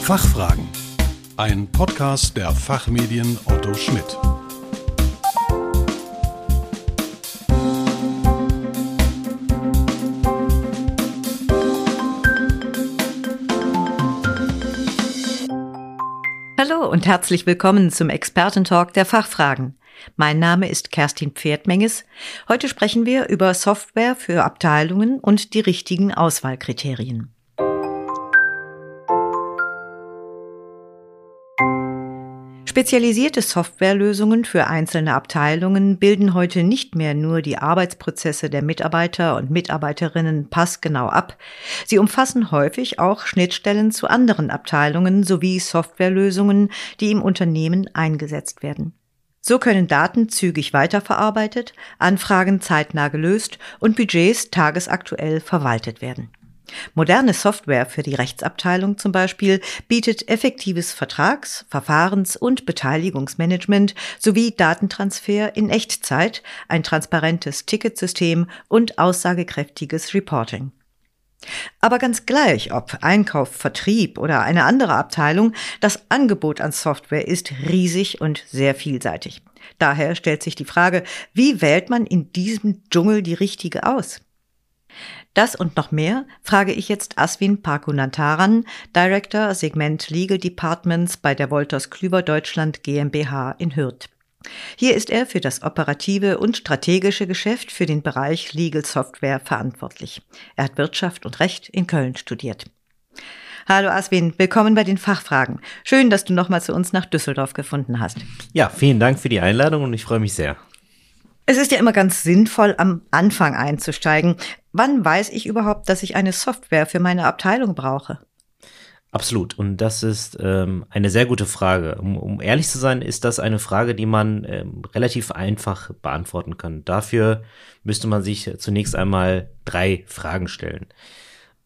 Fachfragen. Ein Podcast der Fachmedien Otto Schmidt. Hallo und herzlich willkommen zum Expertentalk der Fachfragen. Mein Name ist Kerstin Pferdmenges. Heute sprechen wir über Software für Abteilungen und die richtigen Auswahlkriterien. Spezialisierte Softwarelösungen für einzelne Abteilungen bilden heute nicht mehr nur die Arbeitsprozesse der Mitarbeiter und Mitarbeiterinnen passgenau ab, sie umfassen häufig auch Schnittstellen zu anderen Abteilungen sowie Softwarelösungen, die im Unternehmen eingesetzt werden. So können Daten zügig weiterverarbeitet, Anfragen zeitnah gelöst und Budgets tagesaktuell verwaltet werden. Moderne Software für die Rechtsabteilung zum Beispiel bietet effektives Vertrags-, Verfahrens- und Beteiligungsmanagement sowie Datentransfer in Echtzeit, ein transparentes Ticketsystem und aussagekräftiges Reporting. Aber ganz gleich, ob Einkauf, Vertrieb oder eine andere Abteilung, das Angebot an Software ist riesig und sehr vielseitig. Daher stellt sich die Frage, wie wählt man in diesem Dschungel die richtige aus? Das und noch mehr frage ich jetzt Aswin Parkunantaran, Director Segment Legal Departments bei der Wolters Klüver Deutschland GmbH in Hürth. Hier ist er für das operative und strategische Geschäft für den Bereich Legal Software verantwortlich. Er hat Wirtschaft und Recht in Köln studiert. Hallo Aswin, willkommen bei den Fachfragen. Schön, dass du nochmal zu uns nach Düsseldorf gefunden hast. Ja, vielen Dank für die Einladung und ich freue mich sehr. Es ist ja immer ganz sinnvoll, am Anfang einzusteigen. Wann weiß ich überhaupt, dass ich eine Software für meine Abteilung brauche? Absolut. Und das ist ähm, eine sehr gute Frage. Um, um, ehrlich zu sein, ist das eine Frage, die man ähm, relativ einfach beantworten kann. Dafür müsste man sich zunächst einmal drei Fragen stellen.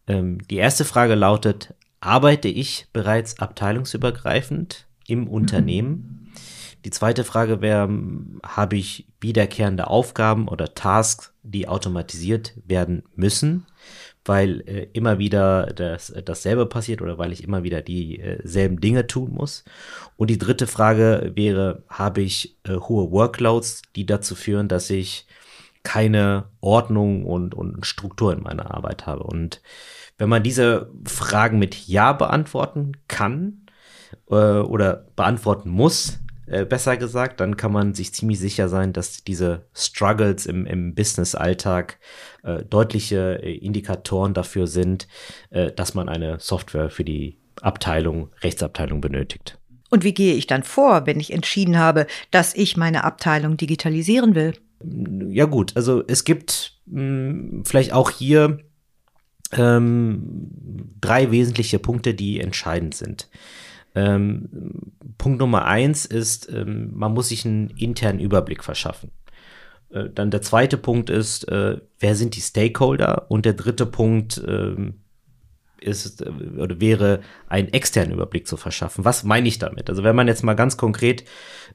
Ähm, die erste Frage lautet, arbeite ich bereits abteilungsübergreifend im mhm. Unternehmen? Die zweite Frage wäre, habe ich wiederkehrende Aufgaben oder Tasks, die automatisiert werden müssen? weil äh, immer wieder das, dasselbe passiert oder weil ich immer wieder dieselben äh, Dinge tun muss. Und die dritte Frage wäre, habe ich äh, hohe Workloads, die dazu führen, dass ich keine Ordnung und, und Struktur in meiner Arbeit habe. Und wenn man diese Fragen mit Ja beantworten kann äh, oder beantworten muss, äh, besser gesagt, dann kann man sich ziemlich sicher sein, dass diese Struggles im, im Business-Alltag äh, deutliche äh, Indikatoren dafür sind, äh, dass man eine Software für die Abteilung, Rechtsabteilung benötigt. Und wie gehe ich dann vor, wenn ich entschieden habe, dass ich meine Abteilung digitalisieren will? Ja gut, also es gibt mh, hm, vielleicht auch hier ähm, drei wesentliche Punkte, die entscheidend sind. Ähm, Punkt Nummer eins ist, ähm, man muss sich einen internen Überblick verschaffen. Äh, dann der zweite Punkt ist, äh, wer sind die Stakeholder? Und der dritte Punkt ähm, ist äh, oder wäre, einen externen Überblick zu verschaffen. Was meine ich damit? Also wenn man jetzt mal ganz konkret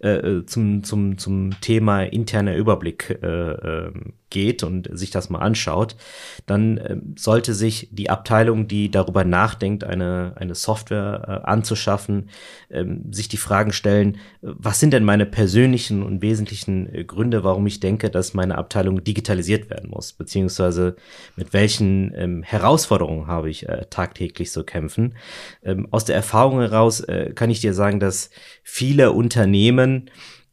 äh, zum, zum, zum Thema interner Überblick äh, äh, geht und sich das mal anschaut, dann äh, sollte sich die Abteilung, die darüber nachdenkt, eine, eine Software äh, anzuschaffen, äh, sich die Fragen stellen, was sind denn meine persönlichen und wesentlichen äh, Gründe, warum ich denke, dass meine Abteilung digitalisiert werden muss, beziehungsweise mit welchen ähm, Herausforderungen habe ich äh, tagtäglich so kämpfen. Ähm, aus der Erfahrung heraus äh, kann ich dir sagen, dass viele Unternehmen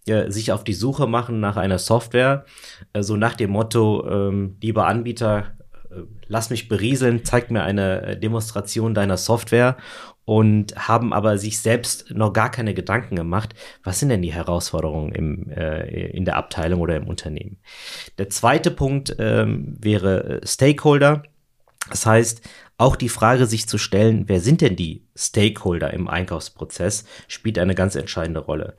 äh, sich auf die Suche machen nach einer Software, äh, so nach dem Motto, ähm, lieber Anbieter, äh, lass mich berieseln, zeig mir eine äh, Demonstration deiner Software und haben aber sich selbst noch gar keine Gedanken gemacht, was sind denn die Herausforderungen im, äh, in der Abteilung oder im Unternehmen. Der zweite Punkt ähm, wäre Stakeholder. Das heißt, auch die Frage sich zu stellen, wer sind denn die Stakeholder im Einkaufsprozess, spielt eine ganz entscheidende Rolle.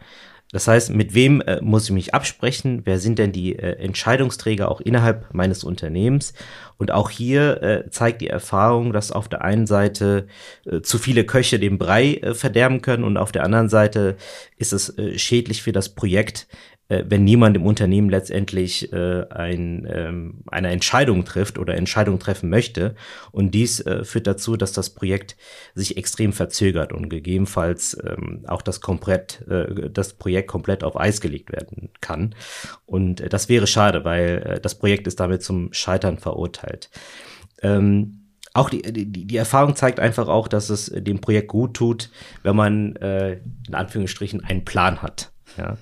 Das heißt, mit wem äh, muss ich mich absprechen? Wer sind denn die äh, Entscheidungsträger auch innerhalb meines Unternehmens? Und auch hier äh, zeigt die Erfahrung, dass auf der einen Seite äh, zu viele Köche den Brei äh, verderben können und auf der anderen Seite ist es äh, schädlich für das Projekt, wenn niemand im Unternehmen letztendlich äh, ein, ähm, eine Entscheidung trifft oder Entscheidung treffen möchte. Und dies äh, führt dazu, dass das Projekt sich extrem verzögert und gegebenenfalls ähm, auch das, komplett, äh, das Projekt komplett auf Eis gelegt werden kann. Und äh, das wäre schade, weil äh, das Projekt ist damit zum Scheitern verurteilt. Ähm, auch die, die, die Erfahrung zeigt einfach auch, dass es dem Projekt gut tut, wenn man äh, in Anführungsstrichen einen Plan hat. Ja.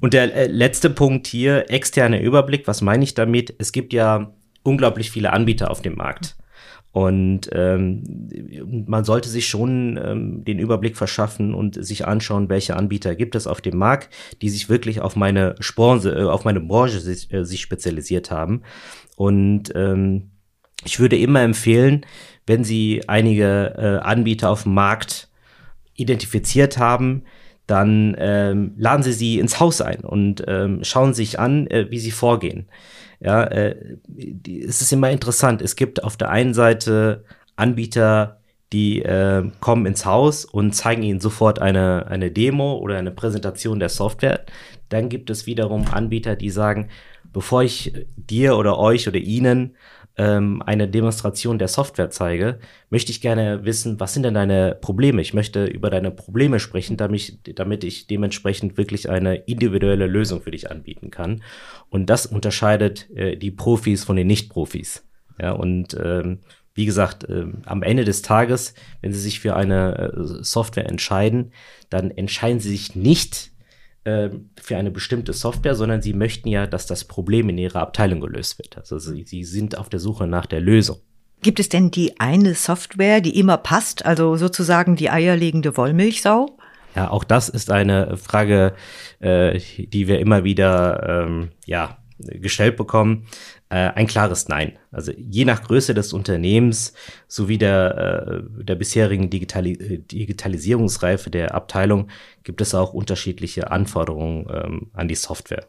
Und der äh, letzte Punkt hier, externer Überblick, was meine ich damit? Es gibt ja unglaublich viele Anbieter auf dem Markt. Und ähm, man sollte sich schon ähm, den Überblick verschaffen und sich anschauen, welche Anbieter gibt es auf dem Markt, die sich wirklich auf meine Branche, äh, auf meine Branche sich, äh, sich spezialisiert haben. Und ähm, ich würde immer empfehlen, wenn Sie einige äh, Anbieter auf dem Markt identifiziert haben, dann ähm, laden Sie sie ins Haus ein und ähm, schauen sich an, äh, wie sie vorgehen. Ja, äh, die, es ist immer interessant. Es gibt auf der einen Seite Anbieter, die äh, kommen ins Haus und zeigen Ihnen sofort eine, eine Demo oder eine Präsentation der Software. Dann gibt es wiederum Anbieter, die sagen, bevor ich dir oder euch oder Ihnen ähm, eine Demonstration der Software zeige, möchte ich gerne wissen, was sind denn deine Probleme? Ich möchte über deine Probleme sprechen, damit ich, damit ich dementsprechend wirklich eine individuelle Lösung für dich anbieten kann. Und das unterscheidet äh, die Profis von den Nicht-Profis. Ja, und ähm, wie gesagt, äh, am Ende des Tages, wenn Sie sich für eine äh, Software entscheiden, dann entscheiden Sie sich nicht äh, für eine bestimmte Software, sondern sie möchten ja, dass das Problem in ihrer Abteilung gelöst wird. Also sie, sie sind auf der Suche nach der Lösung. Gibt es denn die eine Software, die immer passt, also sozusagen die eierlegende Wollmilchsau? Ja, auch das ist eine Frage, äh, die wir immer wieder ähm, ja, gestellt bekommen. Äh, ein klares Nein. Also je nach Größe des Unternehmens sowie der, äh, der bisherigen Digitali Digitalisierungsreife der Abteilung gibt es auch unterschiedliche Anforderungen ähm, an die Software.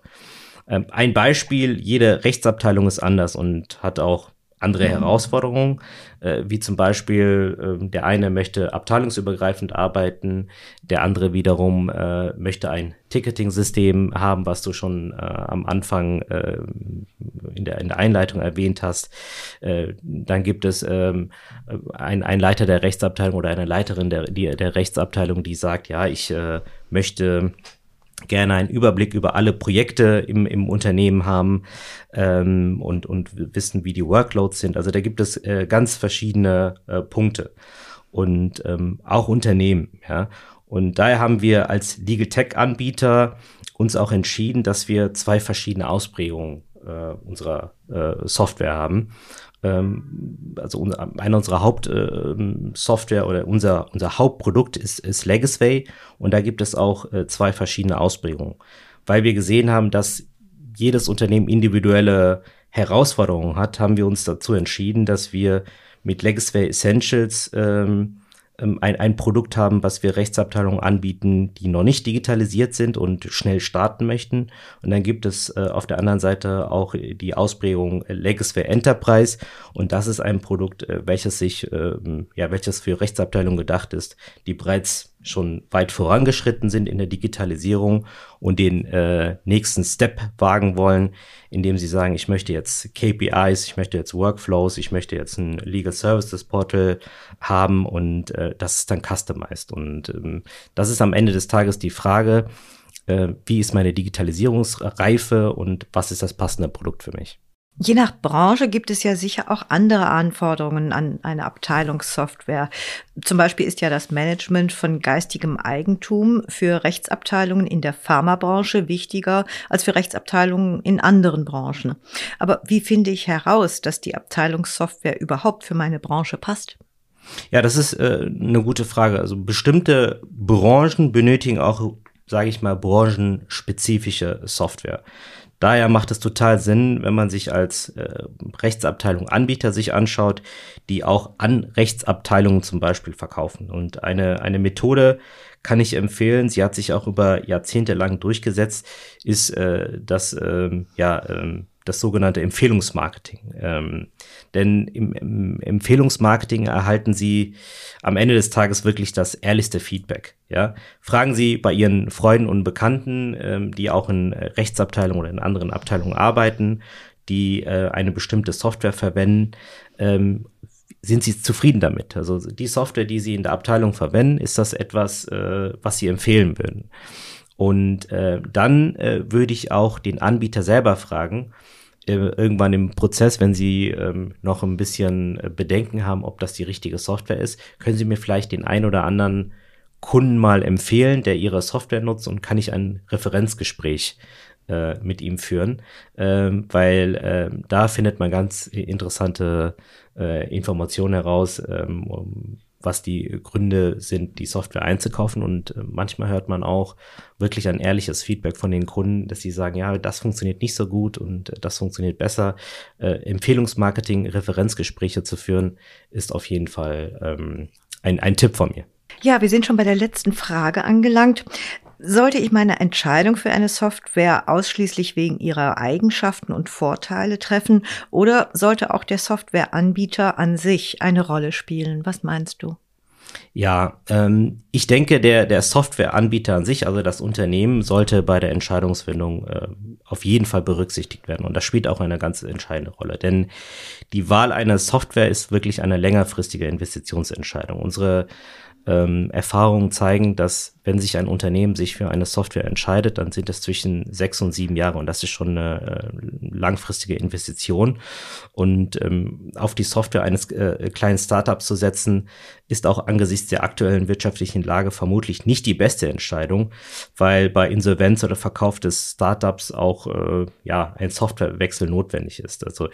Ähm, ein Beispiel, jede Rechtsabteilung ist anders und hat auch andere mhm. Herausforderungen, äh, wie zum Beispiel äh, der eine möchte abteilungsübergreifend arbeiten, der andere wiederum äh, möchte ein Ticketing-System haben, was du schon äh, am Anfang äh, in, der, in der Einleitung erwähnt hast. Äh, dann gibt es ähm, ein, ein Leiter der Rechtsabteilung oder eine Leiterin der, die, der Rechtsabteilung, die sagt, ja, ich möchte gerne einen Überblick über alle Projekte im, im Unternehmen haben ähm, und, und wissen, wie die Workloads sind. Also da gibt es äh, ganz verschiedene äh, Punkte und ähm, auch Unternehmen. Ja. Und daher haben wir als Legal Tech Anbieter uns auch entschieden, dass wir zwei verschiedene Ausprägungen äh, unserer äh, Software haben also unser, einer unserer Hauptsoftware äh, oder unser, unser Hauptprodukt ist, ist Legacy. Und da gibt es auch äh, zwei verschiedene Ausprägungen, weil wir gesehen haben, dass jedes Unternehmen individuelle Herausforderungen hat, haben wir uns dazu entschieden, dass wir mit Legacy Essentials ähm, ähm, ein, ein Produkt haben, was wir Rechtsabteilungen anbieten, die noch nicht digitalisiert sind und schnell starten möchten. Und dann gibt es äh, auf der anderen Seite auch die Ausprägung Legacy Enterprise. Und das ist ein Produkt, äh, welches sich, äh, ja, welches für Rechtsabteilungen gedacht ist, die bereits schon weit vorangeschritten sind in der Digitalisierung und den äh, nächsten Step wagen wollen, indem sie sagen, ich möchte jetzt KPIs, ich möchte jetzt Workflows, ich möchte jetzt ein Legal Services Portal haben und äh, das ist dann customized. Und ähm, das ist am Ende des Tages die Frage, äh, wie ist meine Digitalisierungsreife und was ist das passende Produkt für mich? Je nach Branche gibt es ja sicher auch andere Anforderungen an eine Abteilungssoftware. Zum Beispiel ist ja das Management von geistigem Eigentum für Rechtsabteilungen in der Pharmabranche wichtiger als für Rechtsabteilungen in anderen Branchen. Aber wie finde ich heraus, dass die Abteilungssoftware überhaupt für meine Branche passt? Ja, das ist äh, eine gute Frage. Also bestimmte Branchen benötigen auch, sage ich mal, branchenspezifische Software. Daher macht es total Sinn, wenn man sich als äh, Rechtsabteilung Anbieter sich anschaut, die auch an Rechtsabteilungen zum Beispiel verkaufen. Und eine, eine Methode kann ich empfehlen, sie hat sich auch über Jahrzehnte lang durchgesetzt, ist äh, das, äh, ja, äh, das sogenannte Empfehlungsmarketing. Ähm, denn im, im, Empfehlungsmarketing erhalten Sie am Ende des Tages wirklich das ehrlichste Feedback. Ja? Fragen Sie bei Ihren Freunden und Bekannten, ähm, die auch in Rechtsabteilungen oder in anderen Abteilungen arbeiten, die äh, eine bestimmte Software verwenden, ähm, sind Sie zufrieden damit? Also die Software, die Sie in der Abteilung verwenden, ist das etwas, äh, was Sie empfehlen würden? Und äh, dann äh, würde ich auch den Anbieter selber fragen, äh, irgendwann im Prozess, wenn Sie ähm, noch ein bisschen äh, Bedenken haben, ob das die richtige Software ist, können Sie mir vielleicht den ein oder anderen Kunden mal empfehlen, der Ihre Software nutzt und kann ich ein Referenzgespräch äh, mit ihm führen, ähm, weil äh, da findet man ganz interessante äh, Informationen heraus, ähm, um, was die Gründe sind, die Software einzukaufen. Und äh, manchmal hört man auch wirklich ein ehrliches Feedback von den Kunden, dass sie sagen, ja, das funktioniert nicht so gut und äh, das funktioniert besser. Äh, Empfehlungsmarketing, Referenzgespräche zu führen, ist auf jeden Fall ähm, ein, ein Tipp von mir. Ja, wir sind schon bei der letzten Frage angelangt. Sollte ich meine Entscheidung für eine Software ausschließlich wegen ihrer Eigenschaften und Vorteile treffen oder sollte auch der Softwareanbieter an sich eine Rolle spielen? Was meinst du? Ja, ähm, ich denke, der, der Softwareanbieter an sich, also das Unternehmen, sollte bei der Entscheidungsfindung äh, auf jeden Fall berücksichtigt werden. Und das spielt auch eine ganz entscheidende Rolle. Denn die Wahl einer Software ist wirklich eine längerfristige Investitionsentscheidung. Unsere ähm, Erfahrungen zeigen, dass wenn sich ein Unternehmen sich für eine Software entscheidet, dann sind es zwischen sechs und sieben Jahre und das ist schon eine äh, langfristige Investition. Und ähm, auf die Software eines äh, kleinen Startups zu setzen, ist auch angesichts der aktuellen wirtschaftlichen Lage vermutlich nicht die beste Entscheidung, weil bei Insolvenz oder Verkauf des Startups auch äh, ja ein Softwarewechsel notwendig ist. Also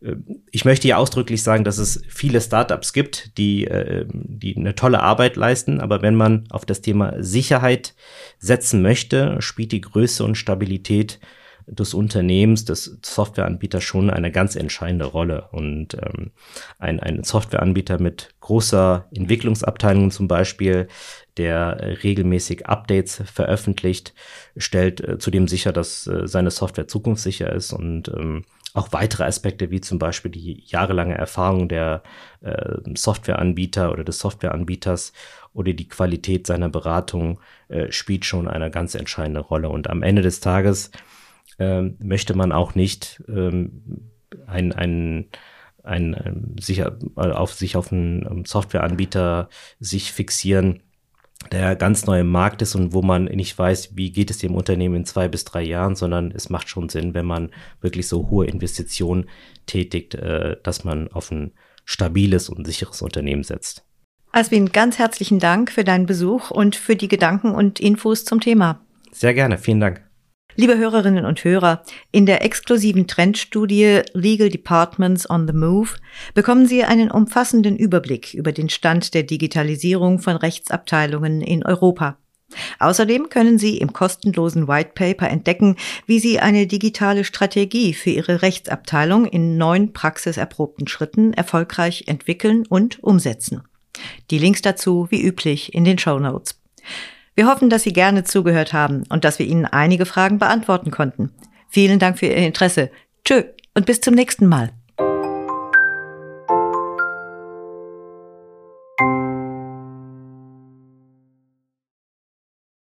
äh, ich möchte hier ausdrücklich sagen, dass es viele Startups gibt, die äh, die eine tolle Arbeit leisten, aber wenn man auf das Thema Sicherheit setzen möchte, spielt die Größe und Stabilität des Unternehmens, des Softwareanbieters schon eine ganz entscheidende Rolle. Und ähm, ein, ein Softwareanbieter mit großer Entwicklungsabteilung zum Beispiel, der regelmäßig Updates veröffentlicht, stellt äh, zudem sicher, dass äh, seine Software zukunftssicher ist und ähm, auch weitere Aspekte wie zum Beispiel die jahrelange Erfahrung der äh, Softwareanbieter oder des Softwareanbieters oder die Qualität seiner Beratung äh, spielt schon eine ganz entscheidende Rolle. Und am Ende des Tages äh, möchte man auch nicht ähm, ein, ein, ein, ein sicher auf sich auf einen Softwareanbieter sich fixieren, der ganz neu im Markt ist und wo man nicht weiß, wie geht es dem Unternehmen in zwei bis drei Jahren, sondern es macht schon Sinn, wenn man wirklich so hohe Investitionen tätigt, äh, dass man auf ein stabiles und sicheres Unternehmen setzt. Aswin, ganz herzlichen Dank für deinen Besuch und für die Gedanken und Infos zum Thema. Sehr gerne, vielen Dank. Liebe Hörerinnen und Hörer, in der exklusiven Trendstudie Legal Departments on the Move bekommen Sie einen umfassenden Überblick über den Stand der Digitalisierung von Rechtsabteilungen in Europa. Außerdem können Sie im kostenlosen White Paper entdecken, wie Sie eine digitale Strategie für Ihre Rechtsabteilung in neun praxiserprobten Schritten erfolgreich entwickeln und umsetzen. Die Links dazu wie üblich in den Show Notes. Wir hoffen, dass Sie gerne zugehört haben und dass wir Ihnen einige Fragen beantworten konnten. Vielen Dank für Ihr Interesse. Tschö und bis zum nächsten Mal.